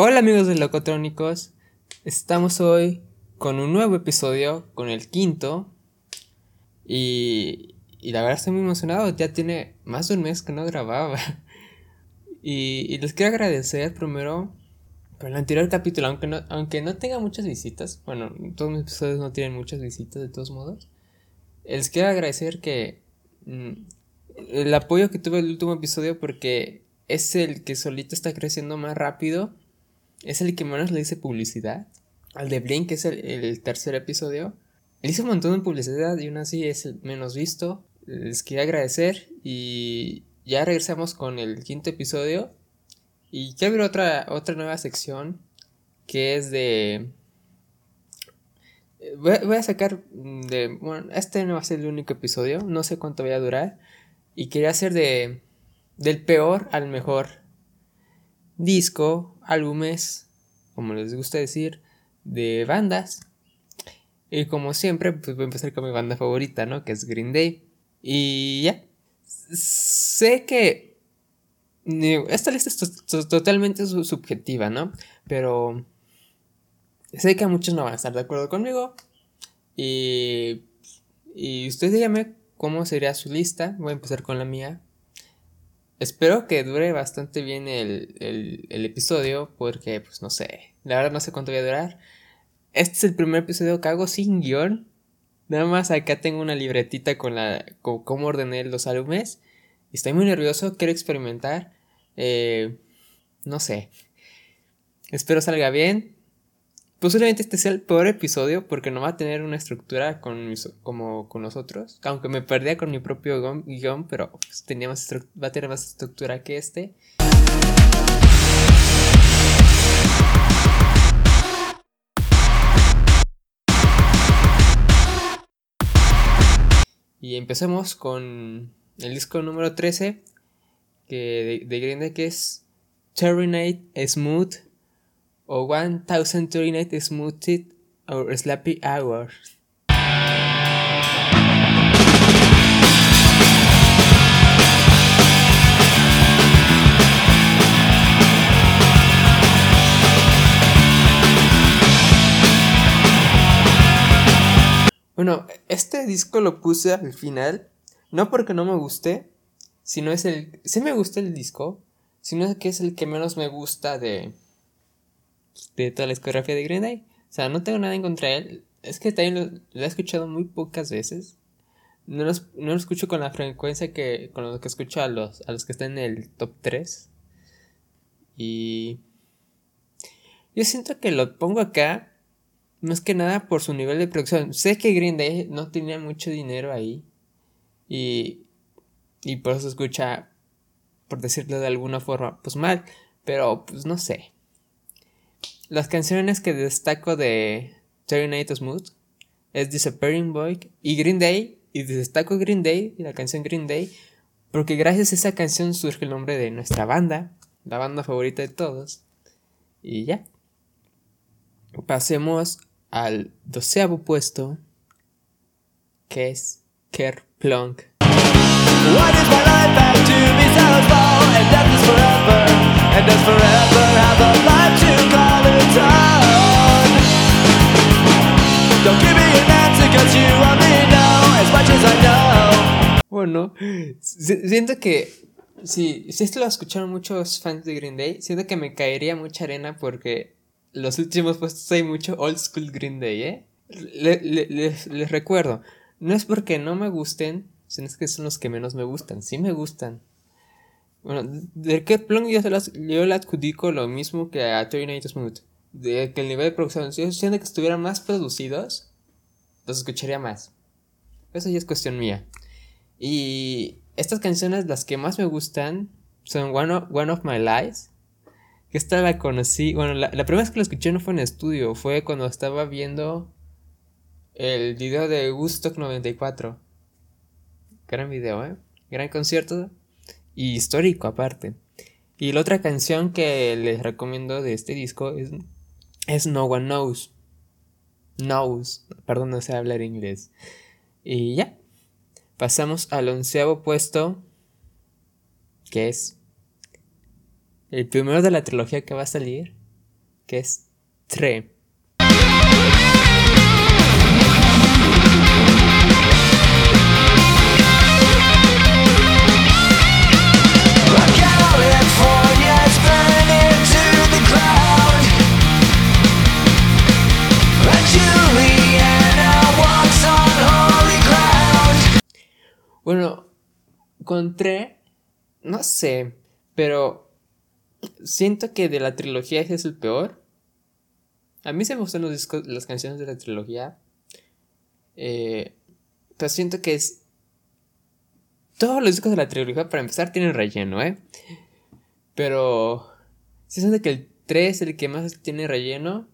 Hola amigos de Locotrónicos, estamos hoy con un nuevo episodio, con el quinto, y, y la verdad estoy muy emocionado, ya tiene más de un mes que no grababa. Y, les quiero agradecer primero por el anterior capítulo, aunque no, aunque no tenga muchas visitas, bueno, todos mis episodios no tienen muchas visitas de todos modos, les quiero agradecer que mm, el apoyo que tuve el último episodio porque es el que solito está creciendo más rápido es el que menos le hice publicidad. Al de Blink, que es el, tercer episodio, le hice un montón de publicidad y aún así es el menos visto. Les quería agradecer y ya regresamos con el quinto episodio. Y quiero ver otra, otra nueva sección que es de... Voy a, sacar de... Bueno, este no va a ser el único episodio, no sé cuánto voy a durar. Y quería hacer de... Del peor al mejor disco, álbumes, como les gusta decir, de bandas. Y como siempre, pues voy a empezar con mi banda favorita, ¿no? Que es Green Day. Y ya. Sé que... Esta lista es totalmente subjetiva, ¿no? Pero... Sé que muchos no van a estar de acuerdo conmigo. Y... Y ustedes díganme cómo sería su lista. Voy a empezar con la mía. Espero que dure bastante bien el, episodio porque, pues no sé, la verdad no sé cuánto voy a durar. Este es el primer episodio que hago sin guion. Nada más acá tengo una libretita con la con cómo ordené los álbumes. Estoy muy nervioso, quiero experimentar. Eh, no sé. Espero salga bien. Posiblemente este sea el peor episodio porque no va a tener una estructura con como con nosotros. Aunque me perdía con mi propio guion, pero tenía más va a tener más estructura que este. Y empecemos con el disco número 13 que de, de Green que es Terminate Smooth o 1039 Smoothed or Slappy Hour. Bueno, este disco lo puse al final, no porque no me guste, sino es el... Sí me gusta el disco, sino que es el que menos me gusta de, de toda la discografía de Green Day. O sea, no tengo nada en contra de él. Es que también lo, he escuchado muy pocas veces. No lo, no lo escucho con la frecuencia que con lo que escucho a los, a los que están en el top 3. Y yo siento que lo pongo acá más que nada por su nivel de producción. Sé que Green Day no tenía mucho dinero ahí. Y, y por eso escucha, por decirlo de alguna forma, pues mal. Pero pues no sé. Las canciones que destaco de Terminator Smooth es Disappearing Boy y Green Day. Y destaco Green Day y la canción Green Day porque gracias a esa canción surge el nombre de nuestra banda, la banda favorita de todos. Y ya. Pasemos al doceavo puesto, que es Kerplunk. Bueno, siento que si, si esto lo escucharon muchos fans de Green Day, siento que me caería mucha arena porque los últimos puestos hay mucho old school Green Day, ¿eh? les, recuerdo, no es porque no me gusten, sino que son los que menos me gustan, sí me gustan. Bueno, de que Plunk yo, yo le adjudico lo mismo que a Terminator Smooth. De que el nivel de producción, si yo que estuvieran más producidos, los escucharía más. Eso ya es cuestión mía. Y estas canciones, las que más me gustan, son One of, One of My Lies. Que esta la conocí. Bueno, la, primera vez que la escuché no fue en estudio, fue cuando estaba viendo el video de Woodstock 94. Gran video, ¿eh? Gran concierto. Y histórico aparte. Y la otra canción que les recomiendo de este disco es, es No One Knows. Knows. Perdón, no sé hablar inglés. Y ya. Pasamos al onceavo puesto, que es el primero de la trilogía que va a salir, que es Tre. Encontré, no sé, pero siento que de la trilogía ese es el peor. A mí se me gustan los discos, las canciones de la trilogía. Eh, pero siento que es... Todos los discos de la trilogía, para empezar, tienen relleno, ¿eh? Pero... Si siento que el 3 es el que más tiene relleno.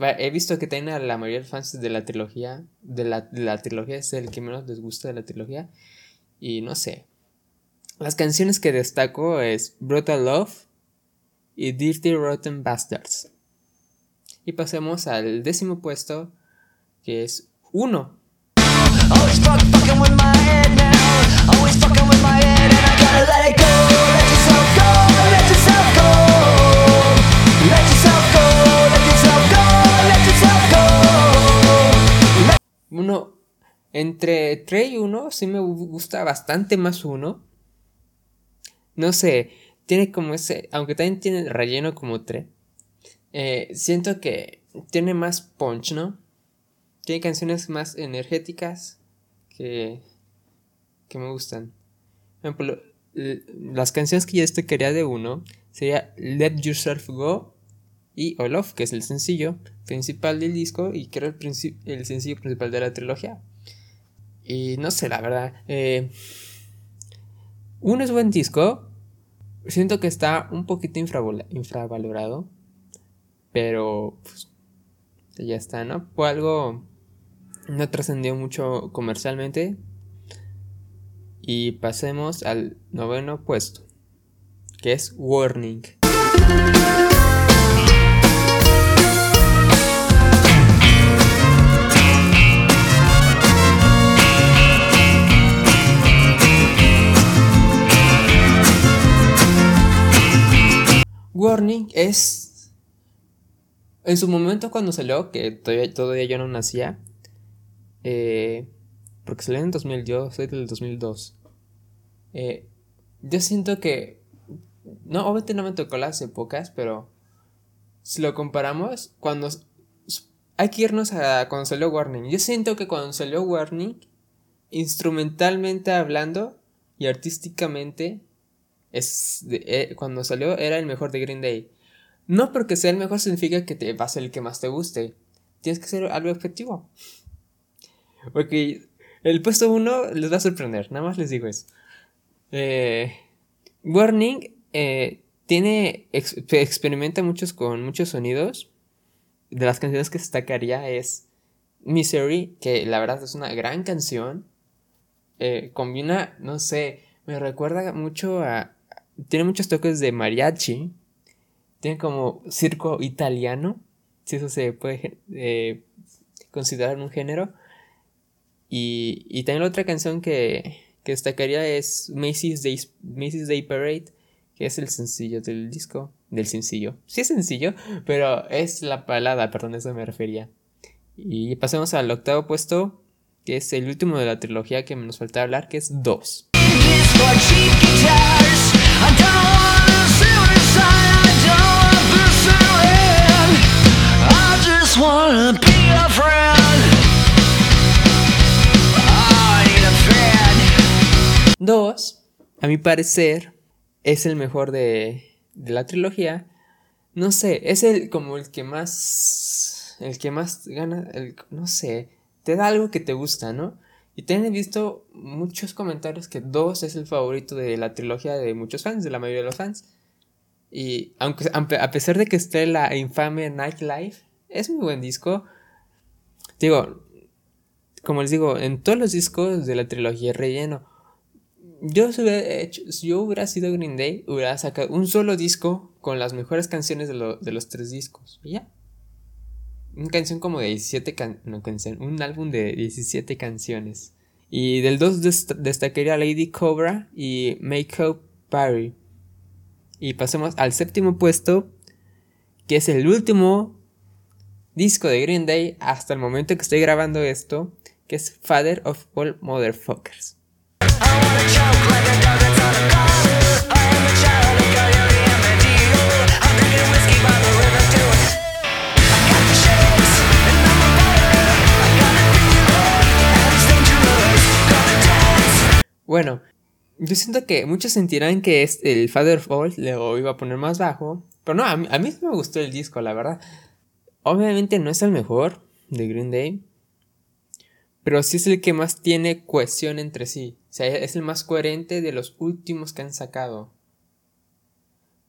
He visto que tiene a la mayoría de fans de la trilogía. De la, de la trilogía es el que menos les gusta de la trilogía. Y no sé. Las canciones que destaco es Brutal Love y Dirty Rotten Bastards. Y pasemos al décimo puesto, que es 1. Uno entre 3 y 1 sí me gusta bastante más 1. No sé, tiene como ese, aunque también tiene relleno como 3. Eh, siento que tiene más punch, ¿no? Tiene canciones más energéticas que, que me gustan. Por ejemplo, las canciones que yo te quería de uno sería Let Yourself Go y Olof, que es el sencillo principal del disco y que era el, el sencillo principal de la trilogía. Y no sé, la verdad. Eh, uno es buen disco. Siento que está un poquito infravalorado. Pero pues, ya está, ¿no? Fue algo. No trascendió mucho comercialmente. Y pasemos al noveno puesto. Que es Warning. Warning es. En su momento, cuando salió, que todavía, todavía yo no nacía. Eh, porque salió en 2000, yo soy del 2002. Eh, yo siento que. No, obviamente no me tocó las épocas, pero. Si lo comparamos, cuando. Hay que irnos a cuando salió Warning. Yo siento que cuando salió Warning, instrumentalmente hablando y artísticamente, es eh, cuando salió era el mejor de Green Day. No porque sea el mejor significa que te va a ser el que más te guste. Tienes que ser algo objetivo. Porque el puesto 1 les va a sorprender, nada más les digo eso. Eh, Warning eh, tiene experimenta muchos con muchos sonidos. De las canciones que destacaría es Misery, que la verdad es una gran canción. combina, no sé, me recuerda mucho a tiene muchos toques de mariachi. Tiene como circo italiano. Si eso se puede eh, considerar un género. Y, y también la otra canción que, que destacaría es Macy's Day, Macy's Day Parade, que es el sencillo del disco. Del sencillo. Sí es sencillo, pero es la palada, perdón, eso me refería. Y pasemos al octavo puesto, que es el último de la trilogía que nos falta hablar, que es 2. Dos, a mi parecer, es el mejor de, de la trilogía. No sé, es el como el que más. El que más gana. El, no sé. Te da algo que te gusta, ¿no? Y también visto muchos comentarios que 2 es el favorito de la trilogía de muchos fans, de la mayoría de los fans. Y aunque a pesar de que esté la infame Nightlife, es muy buen disco. Digo, como les digo, en todos los discos de la trilogía relleno. Yo hubiera, si hubiera sido Green Day, hubiera sacado un solo disco con las mejores canciones de, de los tres discos. Y ya. Una canción como de 17 canciones. un álbum de 17 canciones. Y del 2 destacaría Lady Cobra y Make Up Party. Y pasemos al séptimo puesto, que es el último disco de Green Day hasta el momento que estoy grabando esto, que es Father of All Motherfuckers. Bueno, yo siento que muchos sentirán que es el Father of All lo iba a poner más bajo. Pero no, a mí, a mí me gustó el disco, la verdad. Obviamente no es el mejor de Green Day. Pero sí es el que más tiene cohesión entre sí. O sea, es el más coherente de los últimos que han sacado.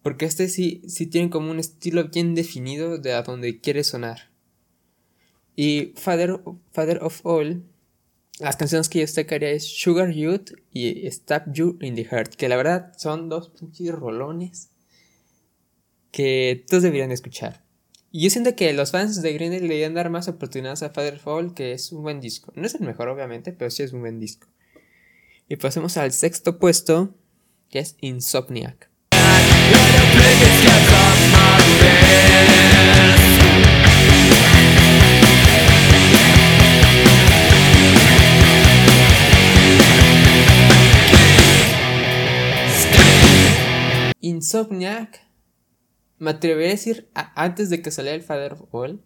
Porque este sí, sí tiene como un estilo bien definido de a donde quiere sonar. Y Father, Father of All las canciones que yo destacaría es Sugar Youth y Stab You in the Heart, que la verdad son dos pinches rolones que todos deberían escuchar. Y yo siento que los fans de Green Day le deberían dar más oportunidades a Father Fall, que es un buen disco. No es el mejor, obviamente, pero sí es un buen disco. Y pasemos al sexto puesto, que es Insomniac. Insomniac, me atrevería a decir, antes de que saliera el Father of All,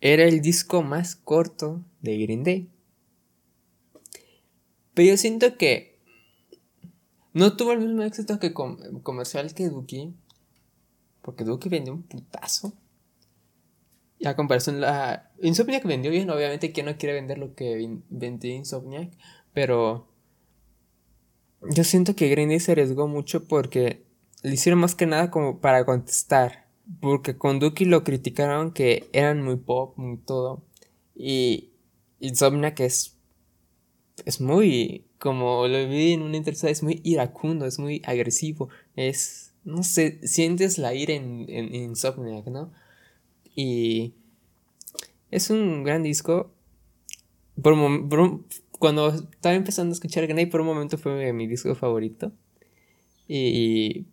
era el disco más corto de Green Day. Pero yo siento que no tuvo el mismo éxito que comercial que Dookie. Porque Dookie vendió un putazo. Y a comparación, la Insomniac vendió bien. Obviamente, ¿quién no quiere vender lo que vendió Insomniac? Pero yo siento que Green Day se arriesgó mucho porque le hicieron más que nada como para contestar. Porque con Duki lo criticaron que eran muy pop, muy todo. Y Insomnia que es. Es muy. Como lo vi en una entrevista, es muy iracundo, es muy agresivo. Es. No sé, sientes la ira en, en Insomniac, ¿no? Y. Es un gran disco. Por, cuando estaba empezando a escuchar Gnay, por un momento fue mi disco favorito. Y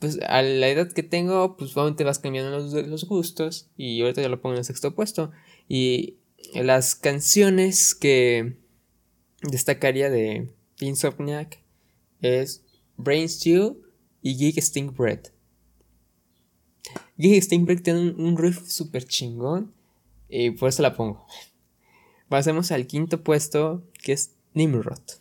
pues a la edad que tengo, pues obviamente vas cambiando los, los gustos y ahorita ya lo pongo en el sexto puesto. Y las canciones que destacaría de Insomniac es Brain Stew y Gig Stink Bread. Gig Stink Bread tiene un, riff súper chingón y por eso la pongo. Pasemos al quinto puesto que es Nimrod.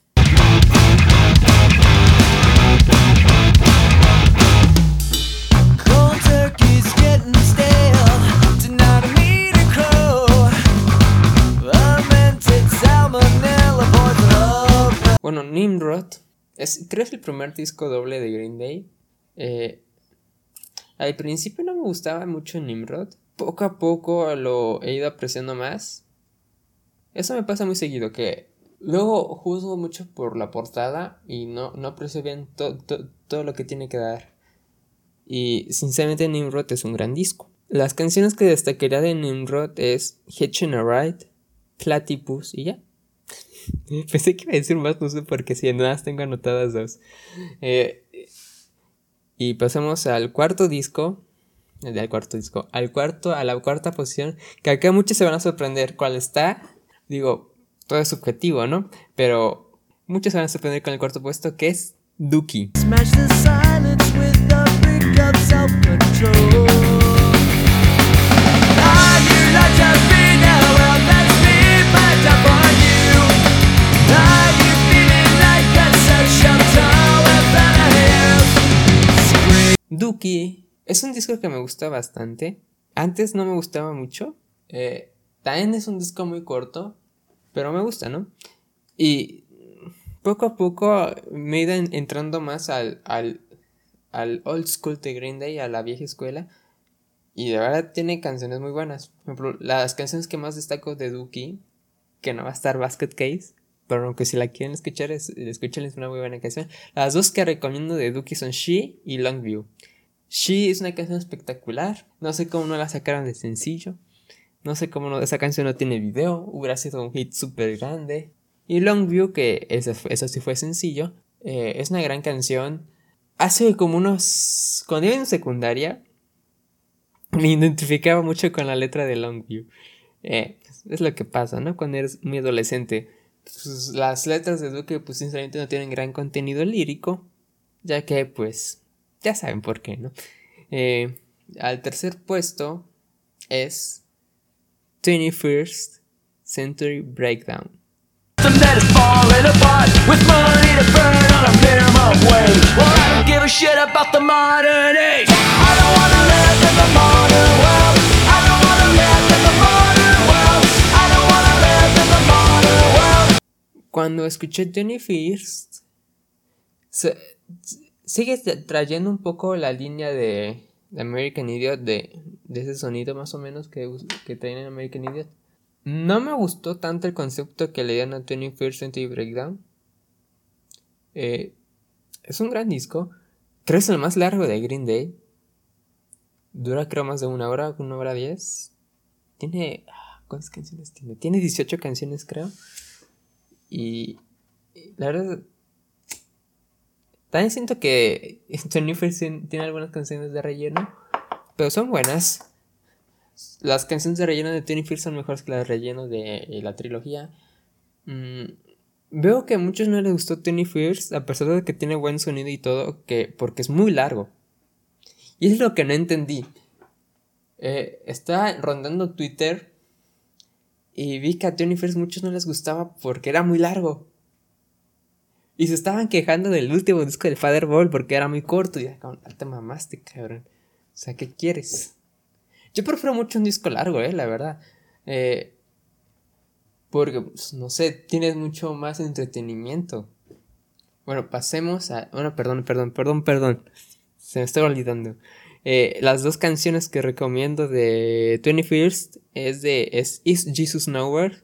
Bueno, Nimrod es, creo es el primer disco doble de Green Day. Eh, al principio no me gustaba mucho Nimrod. Poco a poco lo he ido apreciando más. Eso me pasa muy seguido, que luego juzgo mucho por la portada y no, no aprecio bien todo lo que tiene que dar. Y sinceramente Nimrod es un gran disco. Las canciones que destacaría de Nimrod es Hitchin' a Ride, Platypus y ya. Pensé que iba a decir más, no sé por qué, si nada tengo anotadas dos. Eh, y pasamos al cuarto disco. Al cuarto disco. Al cuarto, a la cuarta posición. Que acá muchos se van a sorprender. ¿Cuál está? Digo, todo es subjetivo, ¿no? Pero muchos se van a sorprender con el cuarto puesto, que es Dookie. Dookie es un disco que me gusta bastante. Antes no me gustaba mucho. Eh, también es un disco muy corto, pero me gusta, ¿no? Y poco a poco me he ido entrando más al, al, al old school de Green Day, a la vieja escuela. Y de verdad tiene canciones muy buenas. Por ejemplo, las canciones que más destaco de Dookie, que no va a estar Basket Case, pero aunque si la quieren escuchar, es, escúchenles una muy buena canción. Las dos que recomiendo de Dookie son She y Longview. She es una canción espectacular. No sé cómo no la sacaron de sencillo. No sé cómo no, esa canción no tiene video. Hubiera sido un hit súper grande. Y Longview, que eso, sí fue sencillo, eh, es una gran canción. Hace como unos... Cuando iba en secundaria, me identificaba mucho con la letra de Longview. Eh, es lo que pasa, ¿no? Cuando eres muy adolescente. Pues, las letras de Duque, pues sinceramente no tienen gran contenido lírico, ya que, pues, ya saben por qué, ¿no? Eh, al tercer puesto es 21st Century Breakdown. Cuando escuché Tony First, sigue trayendo un poco la línea de, American Idiot, de, ese sonido más o menos que, traen en American Idiot. No me gustó tanto el concepto que le dieron a Tony First Century Breakdown. Eh, es un gran disco. Creo que es el más largo de Green Day. Dura creo más de una hora, una hora diez. Tiene... Ah, ¿Cuántas canciones tiene? Tiene 18 canciones creo. Y la verdad, también siento que Tony First tiene algunas canciones de relleno, pero son buenas. Las canciones de relleno de Tony First son mejores que las de relleno de la trilogía. Mm, veo que a muchos no les gustó Tony First, a pesar de que tiene buen sonido y todo, que, porque es muy largo. Y es lo que no entendí. Eh, estaba rondando Twitter y vi que a Tony First muchos no les gustaba porque era muy largo. Y se estaban quejando del último disco de Father Ball porque era muy corto. Y ya, te mamaste, cabrón. O sea, ¿qué quieres? Yo prefiero mucho un disco largo, eh, la verdad. Eh, porque, pues, no sé, tienes mucho más entretenimiento. Bueno, pasemos a. Bueno, perdón, perdón, perdón, perdón. Se me está olvidando. Eh, las dos canciones que recomiendo de 21st es de es Is Jesus Nowhere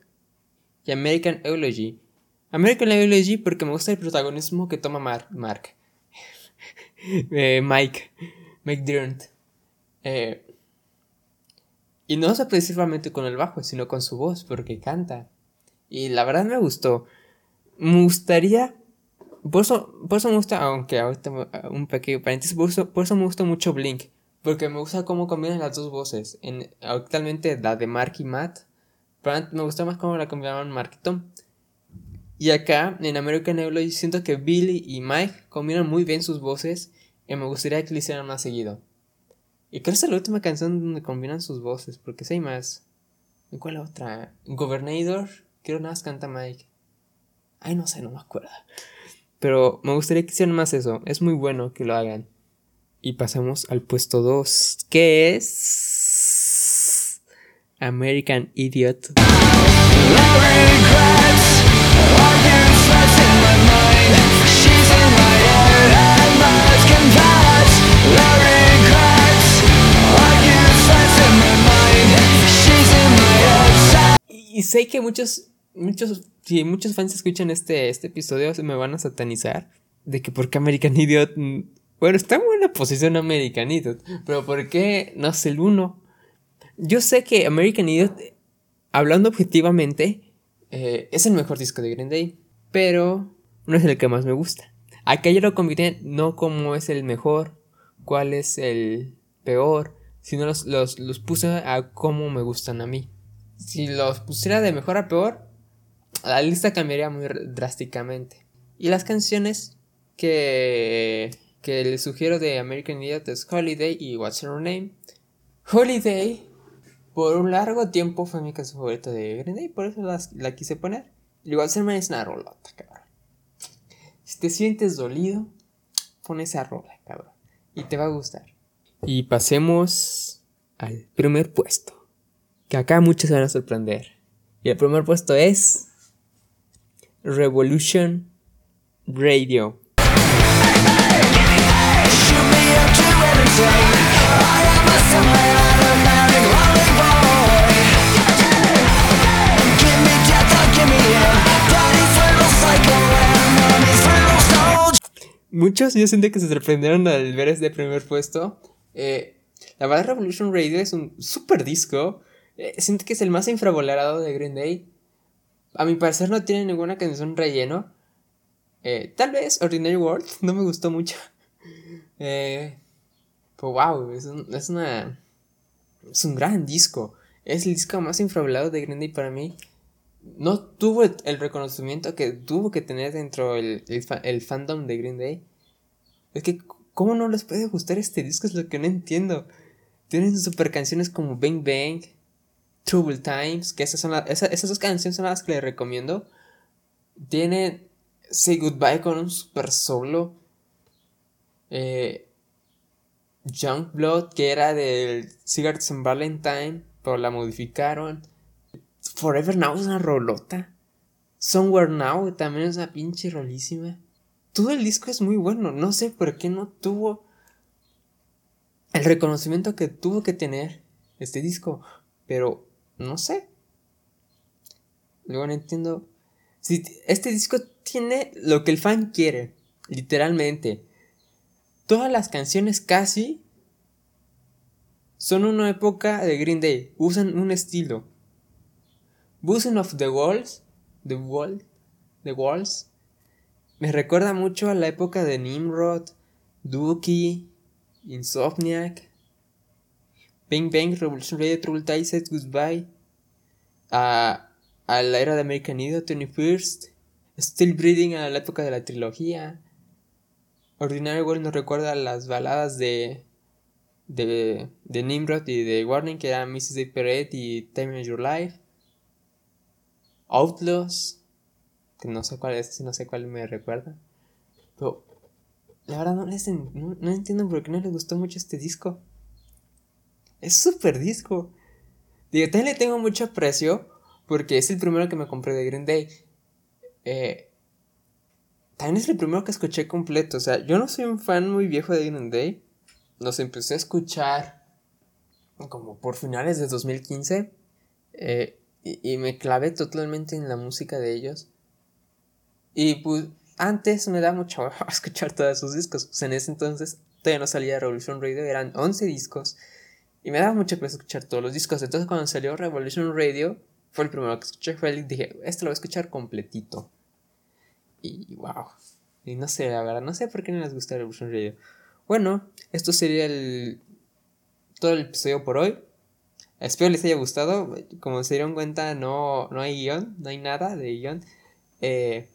y American Eulogy. American Eulogy porque me gusta el protagonismo que toma Mark. Eh, Mike. Mike Durant. Eh, y no es principalmente con el bajo, sino con su voz, porque canta. Y la verdad me gustó. Me gustaría por eso, me gusta, aunque ahorita un pequeño paréntesis, por eso, me gusta mucho Blink. Porque me gusta cómo combinan las dos voces. En, actualmente la de Mark y Matt. Pero me gusta más cómo la combinaban Mark y Tom. Y acá, en American Idol, siento que Billy y Mike combinan muy bien sus voces. Y me gustaría que lo hicieran más seguido. Y creo que es la última canción donde combinan sus voces. Porque si hay más. ¿En cuál otra? Governador. Creo nada más canta Mike. Ay, no sé, no me acuerdo. Pero me gustaría que hicieran más eso. Es muy bueno que lo hagan. Y pasamos al puesto 2, que es American Idiot. Y sé que muchos, muchos si muchos fans escuchan este, este episodio, se me van a satanizar de que por qué American Idiot. Mm, bueno, está en buena posición American Idiot, pero ¿por qué no es el uno? Yo sé que American Idiot, hablando objetivamente, eh, es el mejor disco de Green Day, pero no es el que más me gusta. Acá yo lo combité no como es el mejor, cuál es el peor, sino los, los, los puse a cómo me gustan a mí. Si los pusiera de mejor a peor, la lista cambiaría muy drásticamente. Y las canciones que, que les sugiero de American Idiot es Holiday y What's Her Name. Holiday, por un largo tiempo fue mi canción favorita de Green Day, por eso la quise poner. Y What's Her Name es una rolota, cabrón. Si te sientes dolido, pon esa rola, cabrón. Y te va a gustar. Y pasemos al primer puesto. Que acá muchos se van a sorprender. Y el primer puesto es Revolution Radio. Muchos yo sentí que se sorprendieron al ver este primer puesto. Eh, la verdad Revolution Radio es un super disco. Eh, siento que es el más infravalorado de Green Day. A mi parecer no tiene ninguna canción relleno. Eh, tal vez Ordinary World no me gustó mucho. Eh, pues wow, es, una... es un gran disco. Es el disco más infravalorado de Green Day para mí. No tuvo el reconocimiento que tuvo que tener dentro del el, fandom de Green Day. Es que, ¿cómo no les puede gustar este disco? Es lo que no entiendo. Tienen super canciones como Bang Bang, Trouble Times, que esas, son esas, dos canciones son las que les recomiendo. Tienen Say Goodbye con un super solo. Eh, Blood, que era del Cigarettes and Valentine, pero la modificaron. Forever Now es una rolota. Somewhere Now también es una pinche rolísima. Todo el disco es muy bueno. No sé por qué no tuvo el reconocimiento que tuvo que tener este disco. Pero no sé. Luego no entiendo. Si este disco tiene lo que el fan quiere. Literalmente. Todas las canciones casi son una época de Green Day. Usan un estilo. Buzzing of the Walls. The Wall. The Walls. Me recuerda mucho a la época de Nimrod. Dookie. Insomniac. Bang Bang, Revolution Radio, Trouble Ties, Goodbye. A, a la era de American Idol, 21st. Still Breathing a la época de la trilogía. Ordinary World nos recuerda a las baladas de, de, de Nimrod y de Warning, que eran Mrs. Day y Time of Your Life. Outlaws, que no sé cuál es, no sé cuál me recuerda. Pero la verdad no, les, no, no entiendo por qué no les gustó mucho este disco. Es súper disco. Digo, también le tengo mucho aprecio porque es el primero que me compré de Green Day. Eh, también es el primero que escuché completo. O sea, yo no soy un fan muy viejo de Green Day. Los empecé a escuchar como por finales de 2015. Eh, y, me clavé totalmente en la música de ellos. Y pues antes me da mucho a escuchar todos sus discos. Pues en ese entonces todavía no salía Revolution Radio, eran 11 discos. Y me daba mucho peso escuchar todos los discos. Entonces cuando salió Revolution Radio, fue el primero que escuché. Fue el, dije, este lo voy a escuchar completito. Y wow. Y no sé, la verdad, no sé por qué no les gusta Revolution Radio. Bueno, esto sería el todo el episodio por hoy. Espero les haya gustado. Como se dieron cuenta, no, no hay guion, no hay nada de guion. Eh,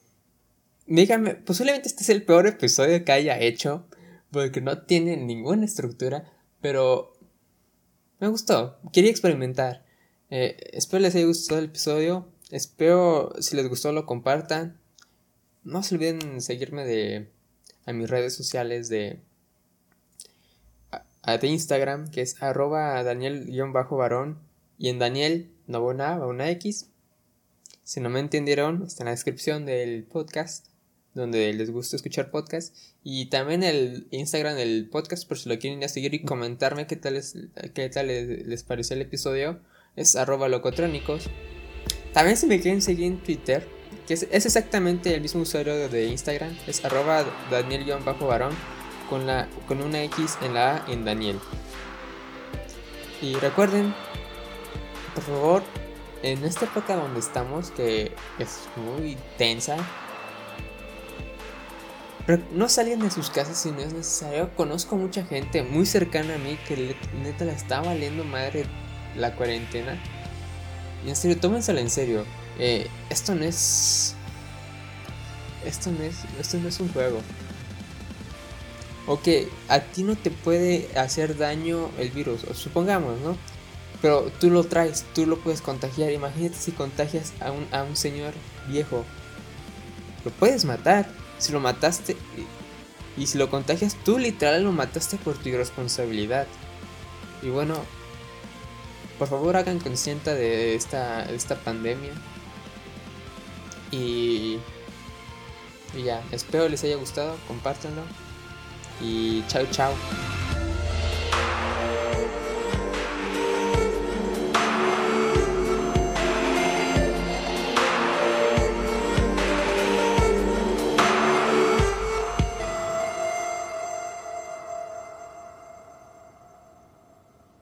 díganme, posiblemente este es el peor episodio que haya hecho. Porque no tiene ninguna estructura. Pero me gustó. Quería experimentar. Eh, espero les haya gustado el episodio. Espero si les gustó lo compartan. No se olviden seguirme de a mis redes sociales de de Instagram que es arroba daniel-varón y en Daniel no va una, una X. Si no me entendieron, está en la descripción del podcast donde les gusta escuchar podcast. Y también el Instagram del podcast por si lo quieren seguir y comentarme qué tal, qué tal les, pareció el episodio es arroba locotrónicos. También si me quieren seguir en Twitter que es, exactamente el mismo usuario de Instagram, es arroba daniel-varón con, la, con una X en la A en Daniel. Y recuerden, por favor, en esta época donde estamos, que es muy tensa, no salgan de sus casas si no es necesario. Conozco mucha gente muy cercana a mí que neta la está valiendo madre la cuarentena. Y en serio, tómensela en serio. Eh, esto no es. Esto no es. Esto no es un juego. Ok, a ti no te puede hacer daño el virus, supongamos, ¿no? Pero tú lo traes, tú lo puedes contagiar. Imagínate si contagias a un, a un señor viejo. Lo puedes matar. Si lo mataste y, si lo contagias, tú literal lo mataste por tu irresponsabilidad. Y bueno, por favor hagan consciente de esta, de esta pandemia. Y, y ya, espero les haya gustado, compártanlo. Y chao, chao.